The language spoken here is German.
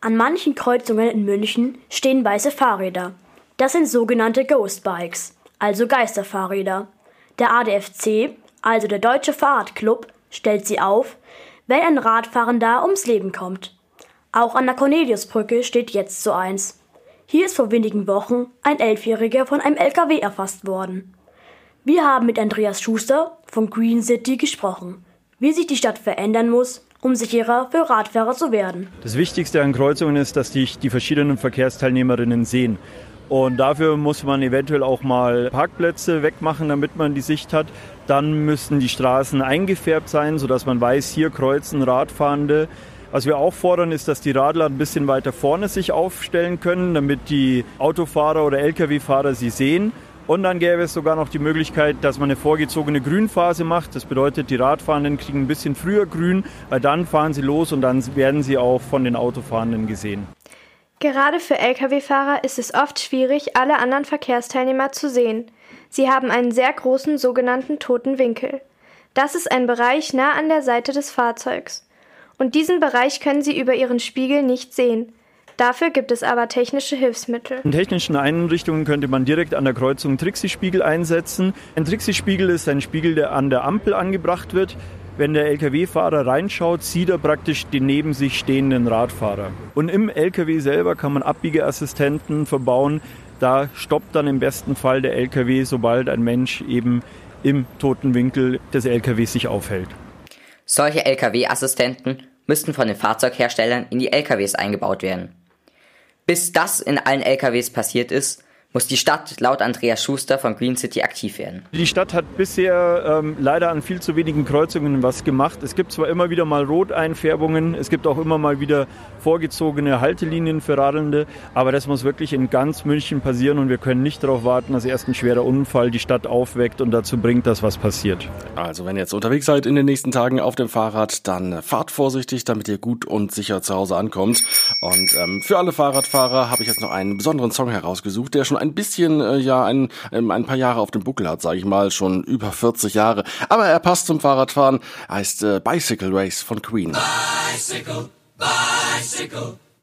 An manchen Kreuzungen in München stehen weiße Fahrräder. Das sind sogenannte Ghost Bikes, also Geisterfahrräder. Der ADFC, also der Deutsche Fahrradclub, stellt sie auf, wenn ein Radfahrender ums Leben kommt. Auch an der Corneliusbrücke steht jetzt so eins. Hier ist vor wenigen Wochen ein Elfjähriger von einem LKW erfasst worden. Wir haben mit Andreas Schuster von Green City gesprochen, wie sich die Stadt verändern muss, um sicherer für Radfahrer zu werden. Das Wichtigste an Kreuzungen ist, dass dich die verschiedenen Verkehrsteilnehmerinnen sehen. Und dafür muss man eventuell auch mal Parkplätze wegmachen, damit man die Sicht hat. Dann müssten die Straßen eingefärbt sein, sodass man weiß, hier kreuzen Radfahrende. Was wir auch fordern, ist, dass die Radler ein bisschen weiter vorne sich aufstellen können, damit die Autofahrer oder Lkw-Fahrer sie sehen. Und dann gäbe es sogar noch die Möglichkeit, dass man eine vorgezogene Grünphase macht. Das bedeutet, die Radfahrenden kriegen ein bisschen früher grün, weil dann fahren sie los und dann werden sie auch von den Autofahrenden gesehen. Gerade für Lkw-Fahrer ist es oft schwierig, alle anderen Verkehrsteilnehmer zu sehen. Sie haben einen sehr großen sogenannten toten Winkel. Das ist ein Bereich nah an der Seite des Fahrzeugs und diesen Bereich können Sie über Ihren Spiegel nicht sehen. Dafür gibt es aber technische Hilfsmittel. In technischen Einrichtungen könnte man direkt an der Kreuzung Trixie-Spiegel einsetzen. Ein Trixie-Spiegel ist ein Spiegel, der an der Ampel angebracht wird. Wenn der Lkw-Fahrer reinschaut, sieht er praktisch den neben sich stehenden Radfahrer. Und im Lkw selber kann man Abbiegeassistenten verbauen. Da stoppt dann im besten Fall der Lkw, sobald ein Mensch eben im toten Winkel des LKWs sich aufhält. Solche Lkw-Assistenten müssten von den Fahrzeugherstellern in die LKWs eingebaut werden. Bis das in allen LKWs passiert ist, muss die Stadt laut Andreas Schuster von Green City aktiv werden. Die Stadt hat bisher ähm, leider an viel zu wenigen Kreuzungen was gemacht. Es gibt zwar immer wieder mal Roteinfärbungen, es gibt auch immer mal wieder vorgezogene Haltelinien für Radelnde, aber das muss wirklich in ganz München passieren und wir können nicht darauf warten, dass erst ein schwerer Unfall die Stadt aufweckt und dazu bringt, dass was passiert. Also wenn ihr jetzt unterwegs seid in den nächsten Tagen auf dem Fahrrad, dann fahrt vorsichtig, damit ihr gut und sicher zu Hause ankommt. Und ähm, für alle Fahrradfahrer habe ich jetzt noch einen besonderen Song herausgesucht, der schon ein bisschen, äh, ja, ein, ähm, ein paar Jahre auf dem Buckel hat, sage ich mal, schon über 40 Jahre. Aber er passt zum Fahrradfahren, heißt äh, Bicycle Race von Queen. Bicycle, bicycle.